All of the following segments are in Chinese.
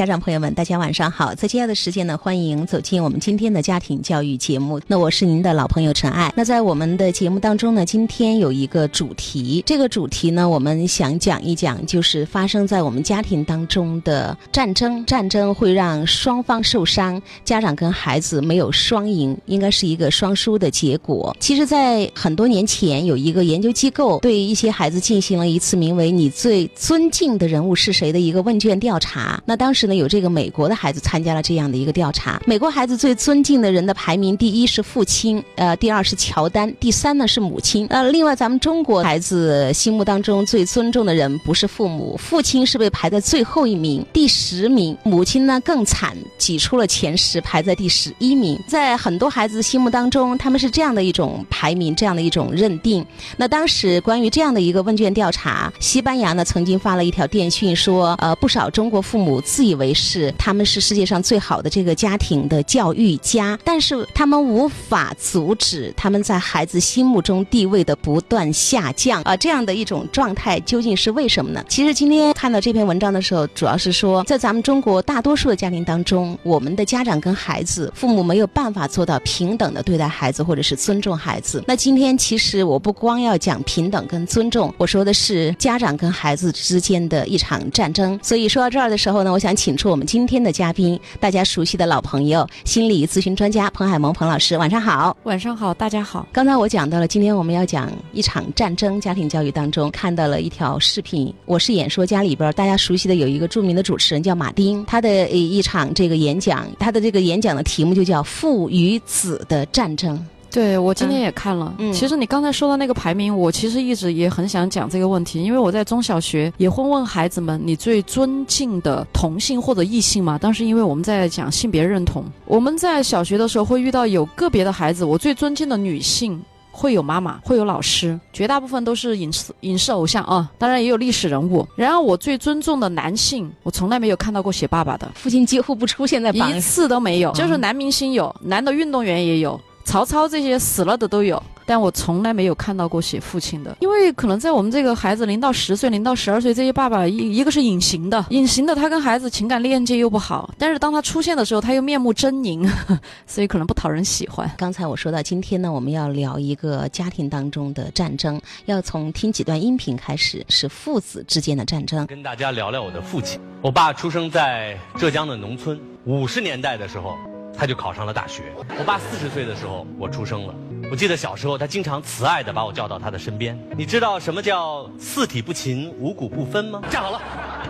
家长朋友们，大家晚上好！在接下来的时间呢，欢迎走进我们今天的家庭教育节目。那我是您的老朋友陈爱。那在我们的节目当中呢，今天有一个主题，这个主题呢，我们想讲一讲，就是发生在我们家庭当中的战争。战争会让双方受伤，家长跟孩子没有双赢，应该是一个双输的结果。其实，在很多年前，有一个研究机构对一些孩子进行了一次名为“你最尊敬的人物是谁”的一个问卷调查。那当时。有这个美国的孩子参加了这样的一个调查，美国孩子最尊敬的人的排名，第一是父亲，呃，第二是乔丹，第三呢是母亲。呃，另外咱们中国孩子心目当中最尊重的人不是父母，父亲是被排在最后一名，第十名，母亲呢更惨，挤出了前十，排在第十一名。在很多孩子心目当中，他们是这样的一种排名，这样的一种认定。那当时关于这样的一个问卷调查，西班牙呢曾经发了一条电讯说，呃，不少中国父母自以为。为是他们是世界上最好的这个家庭的教育家，但是他们无法阻止他们在孩子心目中地位的不断下降啊！这样的一种状态究竟是为什么呢？其实今天看到这篇文章的时候，主要是说在咱们中国大多数的家庭当中，我们的家长跟孩子父母没有办法做到平等的对待孩子，或者是尊重孩子。那今天其实我不光要讲平等跟尊重，我说的是家长跟孩子之间的一场战争。所以说到这儿的时候呢，我想请。请出我们今天的嘉宾，大家熟悉的老朋友，心理咨询专家彭海萌彭老师，晚上好。晚上好，大家好。刚才我讲到了，今天我们要讲一场战争。家庭教育当中看到了一条视频，我是演说家里边大家熟悉的有一个著名的主持人叫马丁，他的一场这个演讲，他的这个演讲的题目就叫父与子的战争。对，我今天也看了。嗯，其实你刚才说的那个排名，我其实一直也很想讲这个问题，因为我在中小学也会问孩子们：“你最尊敬的同性或者异性吗？”当时因为我们在讲性别认同，我们在小学的时候会遇到有个别的孩子，我最尊敬的女性会有妈妈，会有老师，绝大部分都是影视影视偶像啊，当然也有历史人物。然而我最尊重的男性，我从来没有看到过写爸爸的，父亲几乎不出现在一次都没有，就是男明星有，男的运动员也有。曹操这些死了的都有，但我从来没有看到过写父亲的，因为可能在我们这个孩子零到十岁、零到十二岁这些爸爸，一一个是隐形的，隐形的他跟孩子情感链接又不好，但是当他出现的时候，他又面目狰狞，所以可能不讨人喜欢。刚才我说到，今天呢，我们要聊一个家庭当中的战争，要从听几段音频开始，是父子之间的战争。跟大家聊聊我的父亲，我爸出生在浙江的农村，五十年代的时候。他就考上了大学。我爸四十岁的时候，我出生了。我记得小时候，他经常慈爱地把我叫到他的身边。你知道什么叫四体不勤，五谷不分吗？站好了，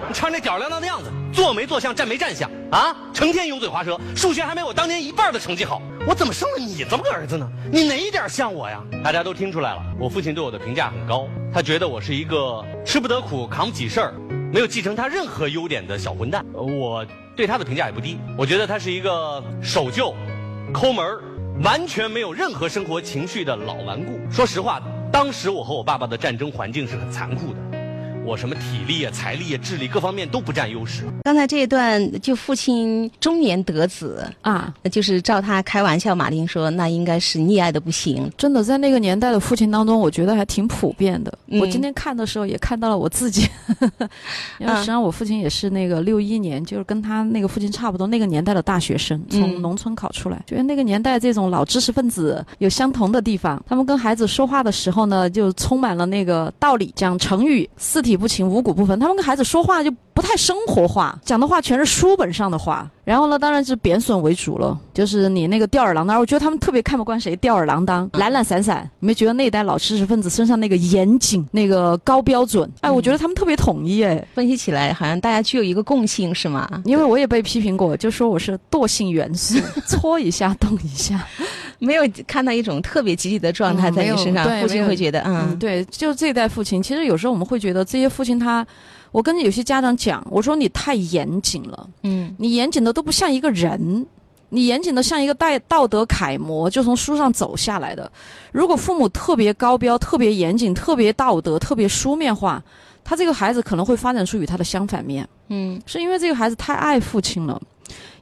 你穿那吊儿郎当的样子，坐没坐相，站没站相啊？成天油嘴滑舌，数学还没我当年一半的成绩好。我怎么生了你这么个儿子呢？你哪一点像我呀？大家都听出来了，我父亲对我的评价很高。他觉得我是一个吃不得苦、扛不起事儿、没有继承他任何优点的小混蛋。我。对他的评价也不低，我觉得他是一个守旧、抠门完全没有任何生活情趣的老顽固。说实话，当时我和我爸爸的战争环境是很残酷的。我什么体力啊、财力啊、智力各方面都不占优势。刚才这一段，就父亲中年得子啊，就是照他开玩笑，马丁说那应该是溺爱的不行。真的，在那个年代的父亲当中，我觉得还挺普遍的。我今天看的时候也看到了我自己，因为实际上我父亲也是那个六一年，就是跟他那个父亲差不多那个年代的大学生，从农村考出来。觉得那个年代这种老知识分子有相同的地方，他们跟孩子说话的时候呢，就充满了那个道理，讲成语四体。体不勤，五谷不分。他们跟孩子说话就不太生活化，讲的话全是书本上的话。然后呢，当然是贬损为主了，就是你那个吊儿郎当。我觉得他们特别看不惯谁吊儿郎当、懒懒散散。你没觉得那一代老知识分子身上那个严谨、那个高标准？哎，我觉得他们特别统一。哎，分析起来好像大家具有一个共性，是吗？因为我也被批评过，就说我是惰性元素，搓一下动一下，没有看到一种特别积极的状态在你身上。父亲会觉得，嗯，对，就这一代父亲，其实有时候我们会觉得这些父亲他。我跟有些家长讲，我说你太严谨了，嗯，你严谨的都不像一个人，你严谨的像一个带道德楷模，就从书上走下来的。如果父母特别高标、特别严谨、特别道德、特别书面化，他这个孩子可能会发展出与他的相反面，嗯，是因为这个孩子太爱父亲了，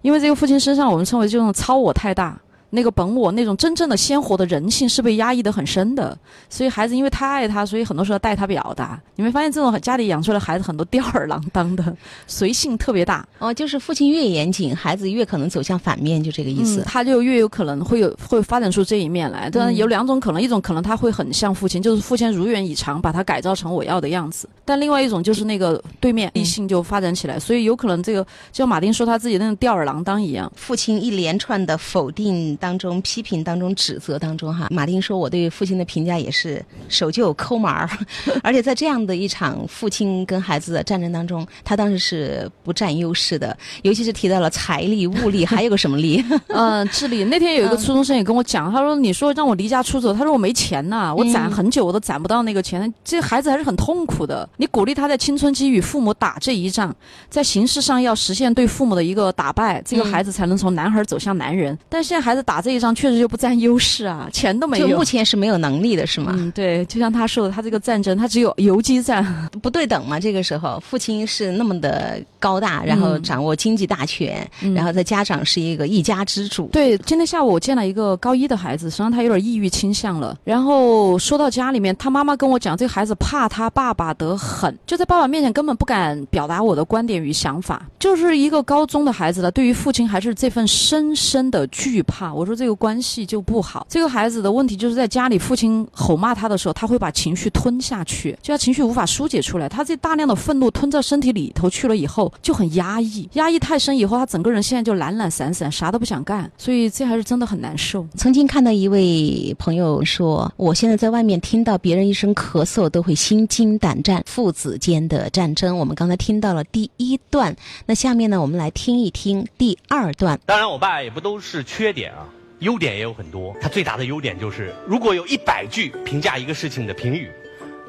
因为这个父亲身上我们称为这种超我太大。那个本我那种真正的鲜活的人性是被压抑的很深的，所以孩子因为太爱他，所以很多时候带他表达。你没发现这种家里养出来的孩子很多吊儿郎当的，随性特别大哦，就是父亲越严谨，孩子越可能走向反面，就这个意思。他就越有可能会有会发展出这一面来。当然有两种可能，一种可能他会很像父亲，就是父亲如愿以偿把他改造成我要的样子；但另外一种就是那个对面异性就发展起来，所以有可能这个就像马丁说他自己那种吊儿郎当一样，父亲一连串的否定。当中批评当中指责当中哈，马丁说我对父亲的评价也是守旧抠门儿，而且在这样的一场父亲跟孩子的战争当中，他当时是不占优势的，尤其是提到了财力、物力，还有个什么力？嗯，智力。那天有一个初中生也跟我讲，他说：“你说让我离家出走，他说我没钱呐，我攒很久我都攒不到那个钱，这孩子还是很痛苦的。你鼓励他在青春期与父母打这一仗，在形式上要实现对父母的一个打败，这个孩子才能从男孩走向男人。但现在孩子。”打这一仗确实就不占优势啊，钱都没有。就目前是没有能力的，是吗？嗯，对，就像他说的，他这个战争他只有游击战，不对等嘛。这个时候，父亲是那么的高大，然后掌握经济大权，然后在家长是一个一家之主。对，今天下午我见了一个高一的孩子，实际上他有点抑郁倾向了。然后说到家里面，他妈妈跟我讲，这个孩子怕他爸爸得很，就在爸爸面前根本不敢表达我的观点与想法，就是一个高中的孩子了，对于父亲还是这份深深的惧怕。我说这个关系就不好。这个孩子的问题就是在家里，父亲吼骂他的时候，他会把情绪吞下去，就他情绪无法疏解出来。他这大量的愤怒吞到身体里头去了以后，就很压抑，压抑太深以后，他整个人现在就懒懒散散，啥都不想干。所以这还是真的很难受。曾经看到一位朋友说：“我现在在外面听到别人一声咳嗽，都会心惊胆战。”父子间的战争，我们刚才听到了第一段，那下面呢，我们来听一听第二段。当然，我爸也不都是缺点啊。优点也有很多，他最大的优点就是，如果有一百句评价一个事情的评语，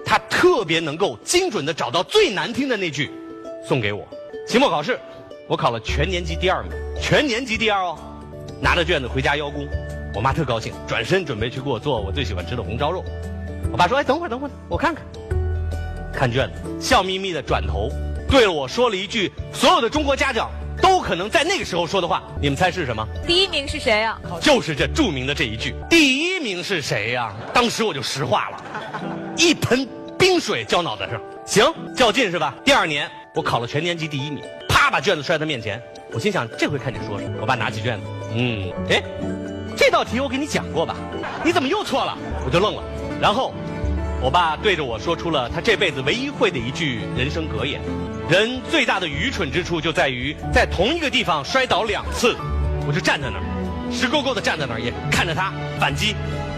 他特别能够精准的找到最难听的那句，送给我。期末考试，我考了全年级第二名，全年级第二哦，拿着卷子回家邀功，我妈特高兴，转身准备去给我做我最喜欢吃的红烧肉。我爸说：“哎，等会儿，等会儿，我看看。”看卷子，笑眯眯的转头，对着我说了一句：“所有的中国家长。”都可能在那个时候说的话，你们猜是什么？第一名是谁呀？就是这著名的这一句。第一名是谁呀？当时我就石化了，一盆冰水浇脑袋上。行，较劲是吧？第二年我考了全年级第一名，啪把卷子摔在面前。我心想这回看你说什么。我爸拿起卷子，嗯，哎，这道题我给你讲过吧？你怎么又错了？我就愣了。然后，我爸对着我说出了他这辈子唯一会的一句人生格言。人最大的愚蠢之处就在于在同一个地方摔倒两次，我就站在那儿，直勾勾的站在那儿，也看着他反击。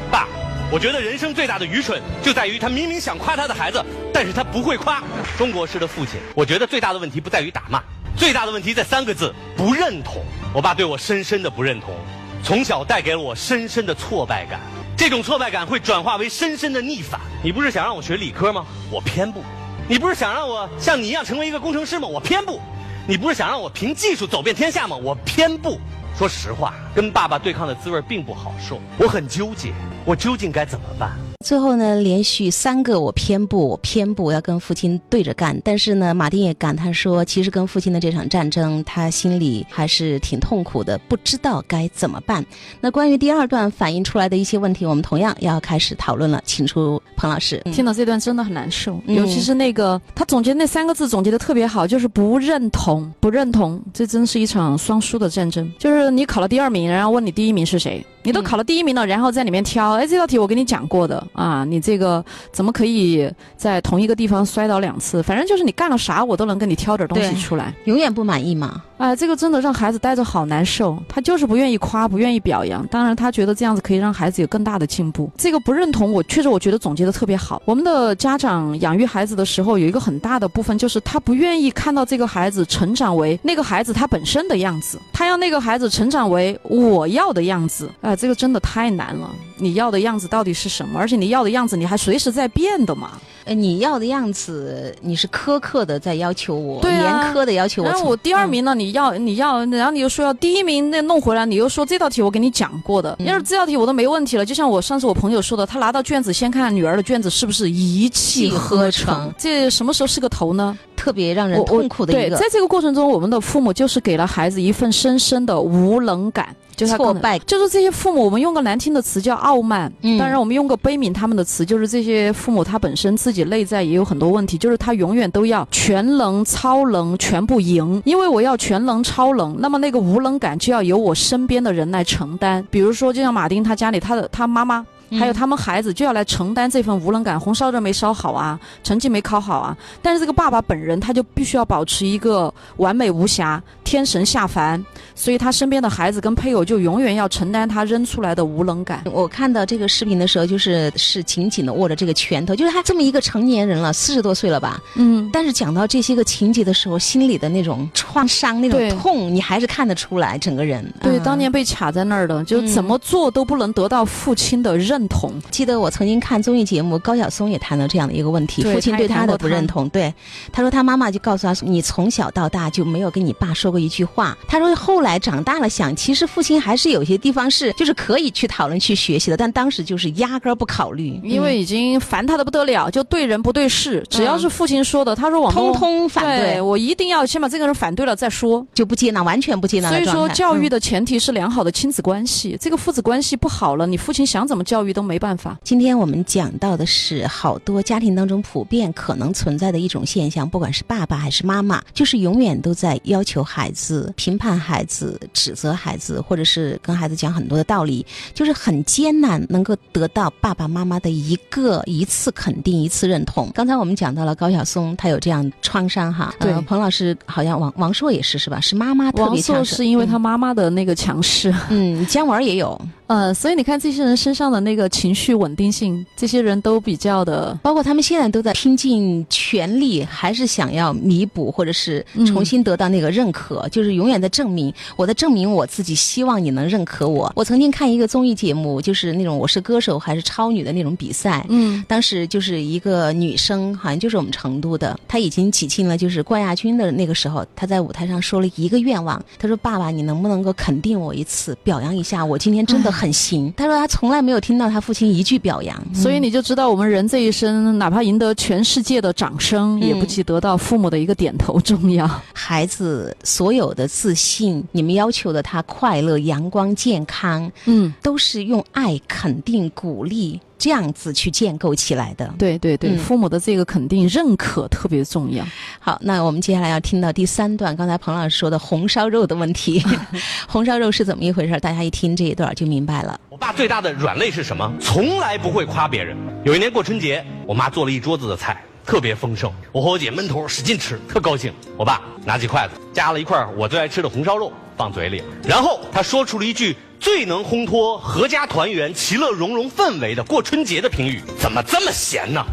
爸，我觉得人生最大的愚蠢就在于他明明想夸他的孩子，但是他不会夸。中国式的父亲，我觉得最大的问题不在于打骂，最大的问题在三个字：不认同。我爸对我深深的不认同，从小带给了我深深的挫败感，这种挫败感会转化为深深的逆反。你不是想让我学理科吗？我偏不。你不是想让我像你一样成为一个工程师吗？我偏不。你不是想让我凭技术走遍天下吗？我偏不。说实话，跟爸爸对抗的滋味并不好受，我很纠结，我究竟该怎么办？最后呢，连续三个我偏不，我偏不要跟父亲对着干。但是呢，马丁也感叹说，其实跟父亲的这场战争，他心里还是挺痛苦的，不知道该怎么办。那关于第二段反映出来的一些问题，我们同样要开始讨论了。请出彭老师，听到这段真的很难受，尤其是那个他总结那三个字总结的特别好，就是不认同，不认同，这真是一场双输的战争。就是你考了第二名，然后问你第一名是谁。你都考了第一名了，然后在里面挑，哎，这道题我跟你讲过的啊，你这个怎么可以在同一个地方摔倒两次？反正就是你干了啥，我都能跟你挑点东西出来，永远不满意嘛。哎，这个真的让孩子待着好难受，他就是不愿意夸，不愿意表扬。当然，他觉得这样子可以让孩子有更大的进步。这个不认同，我确实我觉得总结的特别好。我们的家长养育孩子的时候，有一个很大的部分就是他不愿意看到这个孩子成长为那个孩子他本身的样子，他要那个孩子成长为我要的样子。哎，这个真的太难了。你要的样子到底是什么？而且你要的样子你还随时在变的嘛？呃，你要的样子，你是苛刻的在要求我，严苛的要求我。然后我第二名呢，你要你要，然后你又说要第一名，那弄回来，你又说这道题我给你讲过的，要是这道题我都没问题了。就像我上次我朋友说的，他拿到卷子先看女儿的卷子是不是一气呵成，这什么时候是个头呢？特别让人痛苦的一个。对，在这个过程中，我们的父母就是给了孩子一份深深的无能感。就是挫败，就是这些父母，我们用个难听的词叫傲慢。嗯，当然我们用个悲悯他们的词，就是这些父母他本身自己内在也有很多问题，就是他永远都要全能、超能、全部赢，因为我要全能、超能，那么那个无能感就要由我身边的人来承担。比如说，就像马丁他家里，他的他妈妈。还有他们孩子就要来承担这份无能感，红烧肉没烧好啊，成绩没考好啊。但是这个爸爸本人他就必须要保持一个完美无瑕，天神下凡，所以他身边的孩子跟配偶就永远要承担他扔出来的无能感。我看到这个视频的时候，就是是紧紧的握着这个拳头，就是他这么一个成年人了，四十多岁了吧？嗯。但是讲到这些个情节的时候，心里的那种创伤、那种痛，你还是看得出来，整个人。对，当年被卡在那儿的，就怎么做都不能得到父亲的认。认同，记得我曾经看综艺节目，高晓松也谈了这样的一个问题，父亲对他的不认同。对，他说他妈妈就告诉他，你从小到大就没有跟你爸说过一句话。他说后来长大了想，其实父亲还是有些地方是就是可以去讨论去学习的，但当时就是压根儿不考虑，因为已经烦他的不得了，就对人不对事，只要是父亲说的，他说我通通反对，我一定要先把这个人反对了再说，就不接纳，完全不接纳。所以说教育的前提是良好的亲子关系，这个父子关系不好了，你父亲想怎么教育。都没办法。今天我们讲到的是好多家庭当中普遍可能存在的一种现象，不管是爸爸还是妈妈，就是永远都在要求孩子、评判孩子、指责孩子，或者是跟孩子讲很多的道理，就是很艰难能够得到爸爸妈妈的一个一次肯定、一次认同。刚才我们讲到了高晓松，他有这样创伤哈。对，彭老师好像王王朔也是是吧？是妈妈特别强势，是因为他妈妈的那个强势。嗯，姜文也有。呃，所以你看这些人身上的那个情绪稳定性，这些人都比较的，包括他们现在都在拼尽全力，还是想要弥补或者是重新得到那个认可，就是永远在证明，我在证明我自己，希望你能认可我。我曾经看一个综艺节目，就是那种我是歌手还是超女的那种比赛，嗯，当时就是一个女生，好像就是我们成都的，她已经挤进了就是冠亚军的那个时候，她在舞台上说了一个愿望，她说：“爸爸，你能不能够肯定我一次，表扬一下我今天真的。”很行，他说他从来没有听到他父亲一句表扬，所以你就知道我们人这一生，哪怕赢得全世界的掌声，也不及得到父母的一个点头重要。孩子所有的自信，你们要求的他快乐、阳光、健康，嗯，都是用爱、肯定、鼓励。这样子去建构起来的，对对对，父母的这个肯定认可特别重要。好，那我们接下来要听到第三段，刚才彭老师说的红烧肉的问题，红烧肉是怎么一回事？大家一听这一段就明白了。我爸最大的软肋是什么？从来不会夸别人。有一年过春节，我妈做了一桌子的菜，特别丰盛，我和我姐闷头使劲吃，特高兴。我爸拿起筷子夹了一块我最爱吃的红烧肉放嘴里，然后他说出了一句。最能烘托阖家团圆、其乐融融氛围的过春节的评语，怎么这么咸呢？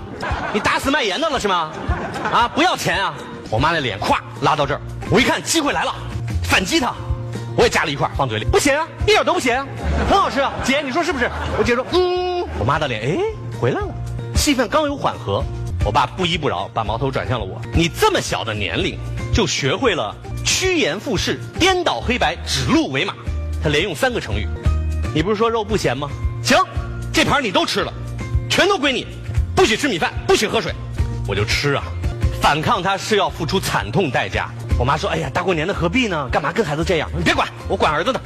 你打死卖盐的了是吗？啊，不要钱啊！我妈那脸咵拉到这儿，我一看机会来了，反击他，我也夹了一块放嘴里，不咸啊，一点都不咸啊，很好吃啊！姐，你说是不是？我姐说嗯。我妈的脸哎回来了，气氛刚有缓和，我爸不依不饶，把矛头转向了我。你这么小的年龄就学会了趋炎附势、颠倒黑白、指鹿为马。他连用三个成语，你不是说肉不咸吗？行，这盘你都吃了，全都归你，不许吃米饭，不许喝水，我就吃啊！反抗他是要付出惨痛代价。我妈说：“哎呀，大过年的何必呢？干嘛跟孩子这样？你别管，我管儿子呢。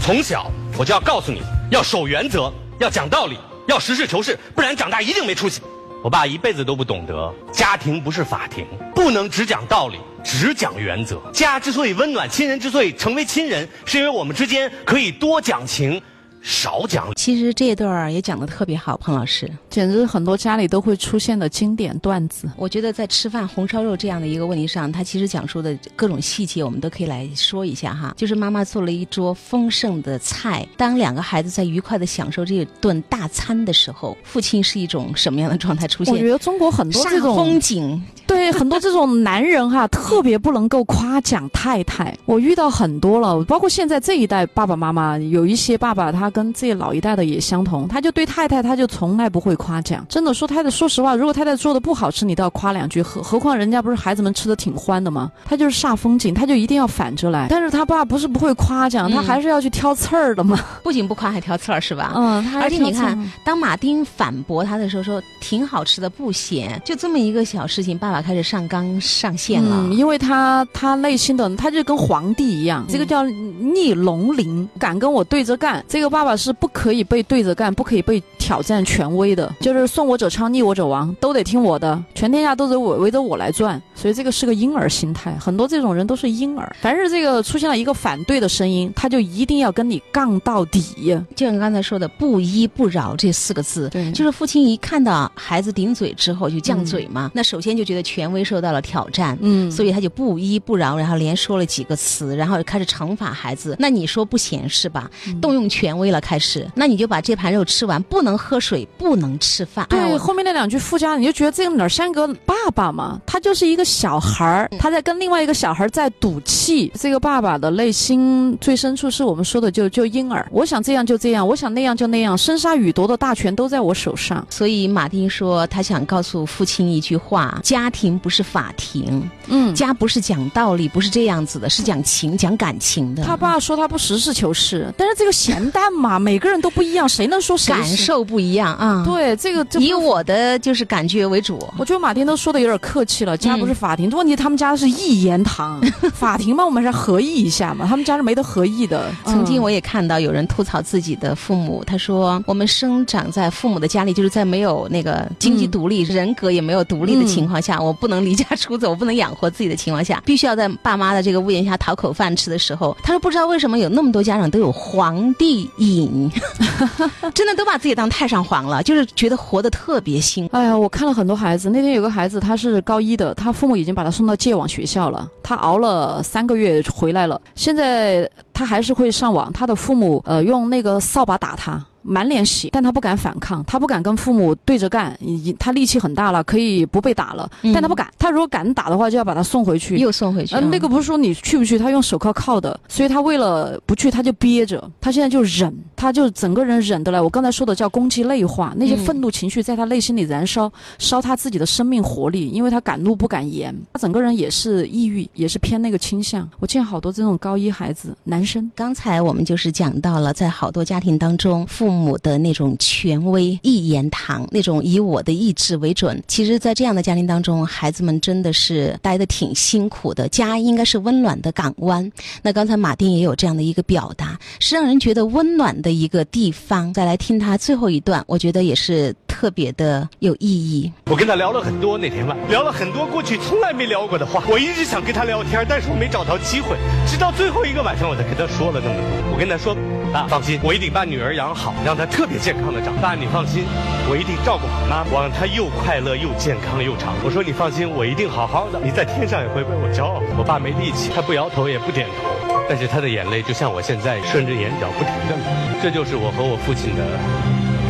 从小我就要告诉你要守原则，要讲道理，要实事求是，不然长大一定没出息。”我爸一辈子都不懂得，家庭不是法庭，不能只讲道理。只讲原则，家之所以温暖，亲人之所以成为亲人，是因为我们之间可以多讲情。少讲，其实这一段儿也讲的特别好，彭老师，简直很多家里都会出现的经典段子。我觉得在吃饭红烧肉这样的一个问题上，他其实讲述的各种细节，我们都可以来说一下哈。就是妈妈做了一桌丰盛的菜，当两个孩子在愉快的享受这顿大餐的时候，父亲是一种什么样的状态出现？我觉得中国很多这种风景，对很多这种男人哈，特别不能够夸奖太太。我遇到很多了，包括现在这一代爸爸妈妈，有一些爸爸他。跟这老一代的也相同，他就对太太他就从来不会夸奖。真的说太太，说实话，如果太太做的不好吃，你都要夸两句。何何况人家不是孩子们吃的挺欢的吗？他就是煞风景，他就一定要反着来。但是他爸不是不会夸奖，他还是要去挑刺儿的嘛。不仅不夸，还挑刺儿是吧？嗯，而且你看，当马丁反驳他的时候，说挺好吃的，不咸。就这么一个小事情，爸爸开始上纲上线了。因为他他内心的他就跟皇帝一样，这个叫逆龙鳞，敢跟我对着干。这个爸爸爸是不可以被对着干，不可以被挑战权威的，就是顺我者昌，逆我者亡，都得听我的，全天下都得围围着我来转。所以这个是个婴儿心态，很多这种人都是婴儿。凡是这个出现了一个反对的声音，他就一定要跟你杠到底。就像刚才说的“不依不饶”这四个字，对，就是父亲一看到孩子顶嘴之后就犟嘴嘛，那首先就觉得权威受到了挑战，嗯，所以他就不依不饶，然后连说了几个词，然后就开始惩罚孩子。那你说不显示吧？动用权威了，开始，那你就把这盘肉吃完，不能喝水，不能吃饭。对，后面那两句附加，你就觉得这个哪像个爸爸嘛？他就是一个小孩儿，他在跟另外一个小孩在赌气。这个爸爸的内心最深处是我们说的就就婴儿，我想这样就这样，我想那样就那样，生杀予夺的大权都在我手上。所以马丁说，他想告诉父亲一句话：家庭不是法庭，嗯，家不是讲道理，不是这样子的，是讲情、讲感情的。他爸说他不实事求是，但是这个咸蛋嘛，每个人都不一样，谁能说谁感受不一样啊？对，这个以我的就是感觉为主。我觉得马丁都说的有点客气了，家不是法庭，问题他们家是一言堂，法庭嘛，我们是合议一下嘛，他们家是没得合议的。曾经我也看到有人吐槽自己的父母，他说我们生长在父母的家里，就是在没有那个经济独立、人格也没有独立的情况下，我不能离家出走，我不能养活自己的情况下，必须要在爸妈的这个屋檐下讨口饭吃的时候，他说不知道为什么有那么多家长都有皇帝瘾，真的都把自己当太上皇了，就是觉得活得特别辛苦。哎呀，我看了很多孩子，那天有个孩子他是高一的，他父母已经把他送到戒网学校了，他熬了三个月回来了，现在他还是会上网，他的父母呃用那个扫把打他。满脸血，但他不敢反抗，他不敢跟父母对着干。已经他力气很大了，可以不被打了，但他不敢。他如果敢打的话，就要把他送回去，又送回去。嗯，那个不是说你去不去，他用手铐铐的，所以他为了不去，他就憋着。他现在就忍，他就整个人忍得来。我刚才说的叫攻击内化，那些愤怒情绪在他内心里燃烧，烧他自己的生命活力，因为他敢怒不敢言。他整个人也是抑郁，也是偏那个倾向。我见好多这种高一孩子，男生。刚才我们就是讲到了，在好多家庭当中，父父母的那种权威一言堂，那种以我的意志为准。其实，在这样的家庭当中，孩子们真的是待得挺辛苦的。家应该是温暖的港湾。那刚才马丁也有这样的一个表达，是让人觉得温暖的一个地方。再来听他最后一段，我觉得也是特别的有意义。我跟他聊了很多，那天晚聊了很多过去从来没聊过的话。我一直想跟他聊天，但是我没找到机会。直到最后一个晚上，我才跟他说了那么多。我跟他说：“爸，放心，我一定把女儿养好，让她特。”别健康的长，爸你放心，我一定照顾好妈，我让她又快乐又健康又长。我说你放心，我一定好好的，你在天上也会为我骄傲。我爸没力气，他不摇头也不点头，但是他的眼泪就像我现在顺着眼角不停的流。这就是我和我父亲的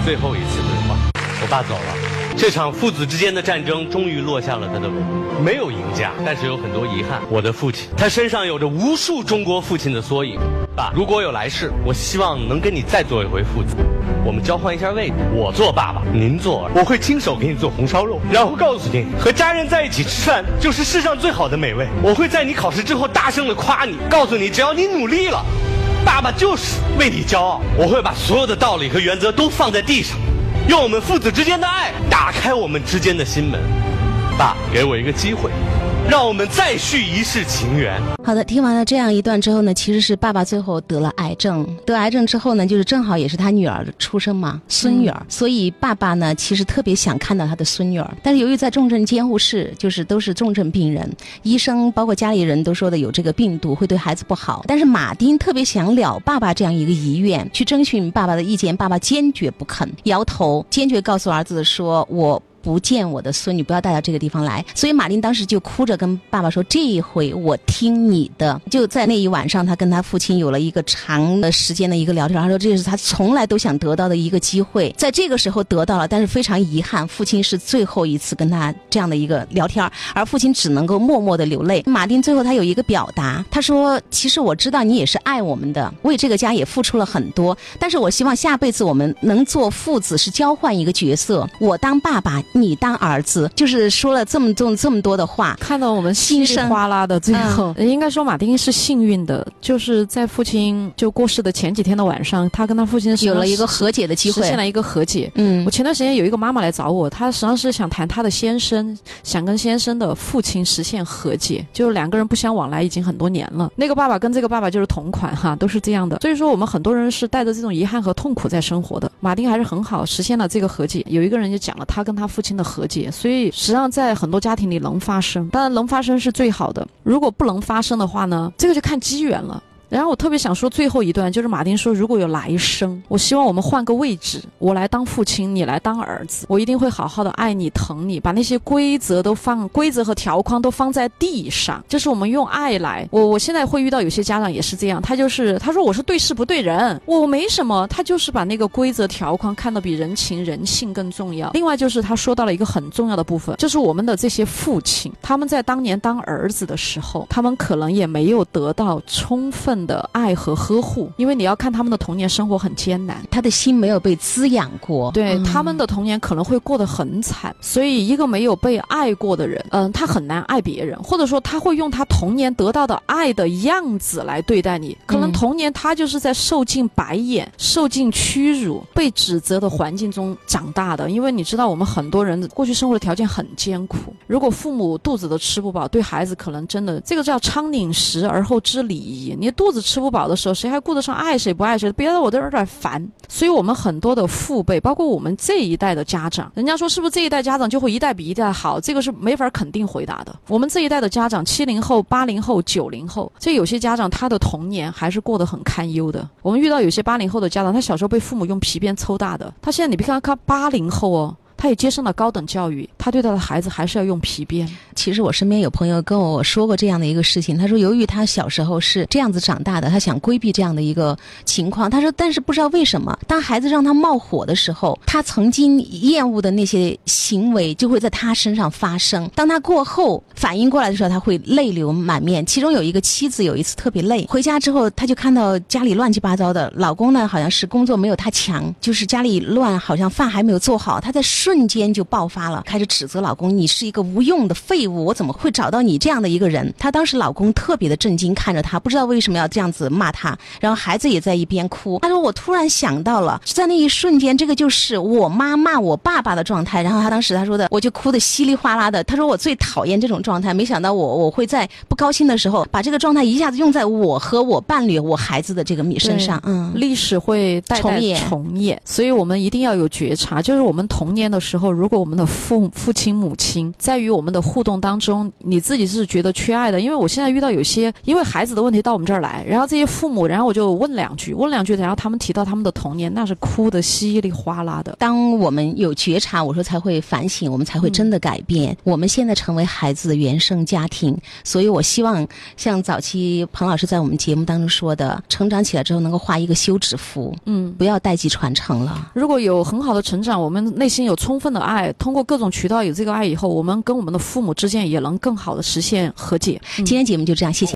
最后一次。我爸走了。这场父子之间的战争终于落下了他的帷幕，没有赢家，但是有很多遗憾。我的父亲，他身上有着无数中国父亲的缩影。爸，如果有来世，我希望能跟你再做一回父子，我们交换一下位置，我做爸爸，您做儿，我会亲手给你做红烧肉，然后告诉你，和家人在一起吃饭就是世上最好的美味。我会在你考试之后大声的夸你，告诉你，只要你努力了，爸爸就是为你骄傲。我会把所有的道理和原则都放在地上。用我们父子之间的爱打开我们之间的心门，爸，给我一个机会。让我们再续一世情缘。好的，听完了这样一段之后呢，其实是爸爸最后得了癌症，得癌症之后呢，就是正好也是他女儿的出生嘛，孙女儿，所以爸爸呢，其实特别想看到他的孙女儿，但是由于在重症监护室，就是都是重症病人，医生包括家里人都说的有这个病毒会对孩子不好，但是马丁特别想了爸爸这样一个遗愿，去征询爸爸的意见，爸爸坚决不肯，摇头，坚决告诉儿子说我。不见我的孙女，不要带到这个地方来。所以马丁当时就哭着跟爸爸说：“这一回我听你的。”就在那一晚上，他跟他父亲有了一个长的时间的一个聊天。他说：“这是他从来都想得到的一个机会，在这个时候得到了，但是非常遗憾，父亲是最后一次跟他这样的一个聊天，而父亲只能够默默的流泪。”马丁最后他有一个表达，他说：“其实我知道你也是爱我们的，为这个家也付出了很多，但是我希望下辈子我们能做父子，是交换一个角色，我当爸爸，你当儿子。”就是说了这么重这么多的话，看到我们稀里哗啦的最后，应该说马丁是幸运的，就是在父亲就过世的前几天的晚上，他跟他父亲有了一个和解的机会，实现了一个和解。嗯，我前段时间有一个妈妈来找我，她实际上是想谈她的先生，想跟先生的父亲实现和解，就是两个人不相往来已经很多年了。那个爸爸跟这个爸爸就是同款哈，都是这样的。所以说我们很多人是带着这种遗憾和痛苦在生活的。马丁还是很好实现了这个和解。有一个人就讲了他跟他父亲的和解，所以实际上在很多家庭里能发生，当然能发生是最好的。如果不能发生的话呢，这个就看机缘了。然后我特别想说最后一段，就是马丁说，如果有来生，我希望我们换个位置，我来当父亲，你来当儿子，我一定会好好的爱你、疼你，把那些规则都放，规则和条框都放在地上，就是我们用爱来。我我现在会遇到有些家长也是这样，他就是他说我是对事不对人，我没什么，他就是把那个规则条框看得比人情人性更重要。另外就是他说到了一个很重要的部分，就是我们的这些父亲，他们在当年当儿子的时候，他们可能也没有得到充分。的爱和呵护，因为你要看他们的童年生活很艰难，他的心没有被滋养过，对他们的童年可能会过得很惨。所以，一个没有被爱过的人，嗯，他很难爱别人，或者说他会用他童年得到的爱的样子来对待你。可能童年他就是在受尽白眼、受尽屈辱、被指责的环境中长大的。因为你知道，我们很多人过去生活的条件很艰苦，如果父母肚子都吃不饱，对孩子可能真的这个叫仓廪实而后知礼仪。你肚子吃不饱的时候，谁还顾得上爱谁不爱谁？别的我都有点烦。所以，我们很多的父辈，包括我们这一代的家长，人家说是不是这一代家长就会一代比一代好？这个是没法肯定回答的。我们这一代的家长，七零后、八零后、九零后，这有些家长他的童年还是过得很堪忧的。我们遇到有些八零后的家长，他小时候被父母用皮鞭抽大的，他现在你别看他八零后哦。他也接受了高等教育，他对他的孩子还是要用皮鞭。其实我身边有朋友跟我说过这样的一个事情，他说由于他小时候是这样子长大的，他想规避这样的一个情况。他说，但是不知道为什么，当孩子让他冒火的时候，他曾经厌恶的那些行为就会在他身上发生。当他过后反应过来的时候，他会泪流满面。其中有一个妻子有一次特别累，回家之后他就看到家里乱七八糟的，老公呢好像是工作没有他强，就是家里乱，好像饭还没有做好，他在睡。瞬间就爆发了，开始指责老公：“你是一个无用的废物，我怎么会找到你这样的一个人？”她当时老公特别的震惊，看着她，不知道为什么要这样子骂她。然后孩子也在一边哭。她说：“我突然想到了，在那一瞬间，这个就是我妈骂我爸爸的状态。”然后她当时她说的，我就哭的稀里哗啦的。她说：“我最讨厌这种状态，没想到我我会在不高兴的时候，把这个状态一下子用在我和我伴侣、我孩子的这个米身上。”嗯，历史会代代重演，所以我们一定要有觉察，就是我们童年的。时候，如果我们的父父亲母亲在与我们的互动当中，你自己是觉得缺爱的，因为我现在遇到有些因为孩子的问题到我们这儿来，然后这些父母，然后我就问两句，问两句，然后他们提到他们的童年，那是哭的稀里哗啦的。当我们有觉察，我说才会反省，我们才会真的改变。我们现在成为孩子的原生家庭，所以我希望像早期彭老师在我们节目当中说的，成长起来之后能够画一个休止符，嗯，不要代际传承了。如果有很好的成长，我们内心有充。充分的爱，通过各种渠道有这个爱以后，我们跟我们的父母之间也能更好的实现和解。今天节目就这样，谢谢。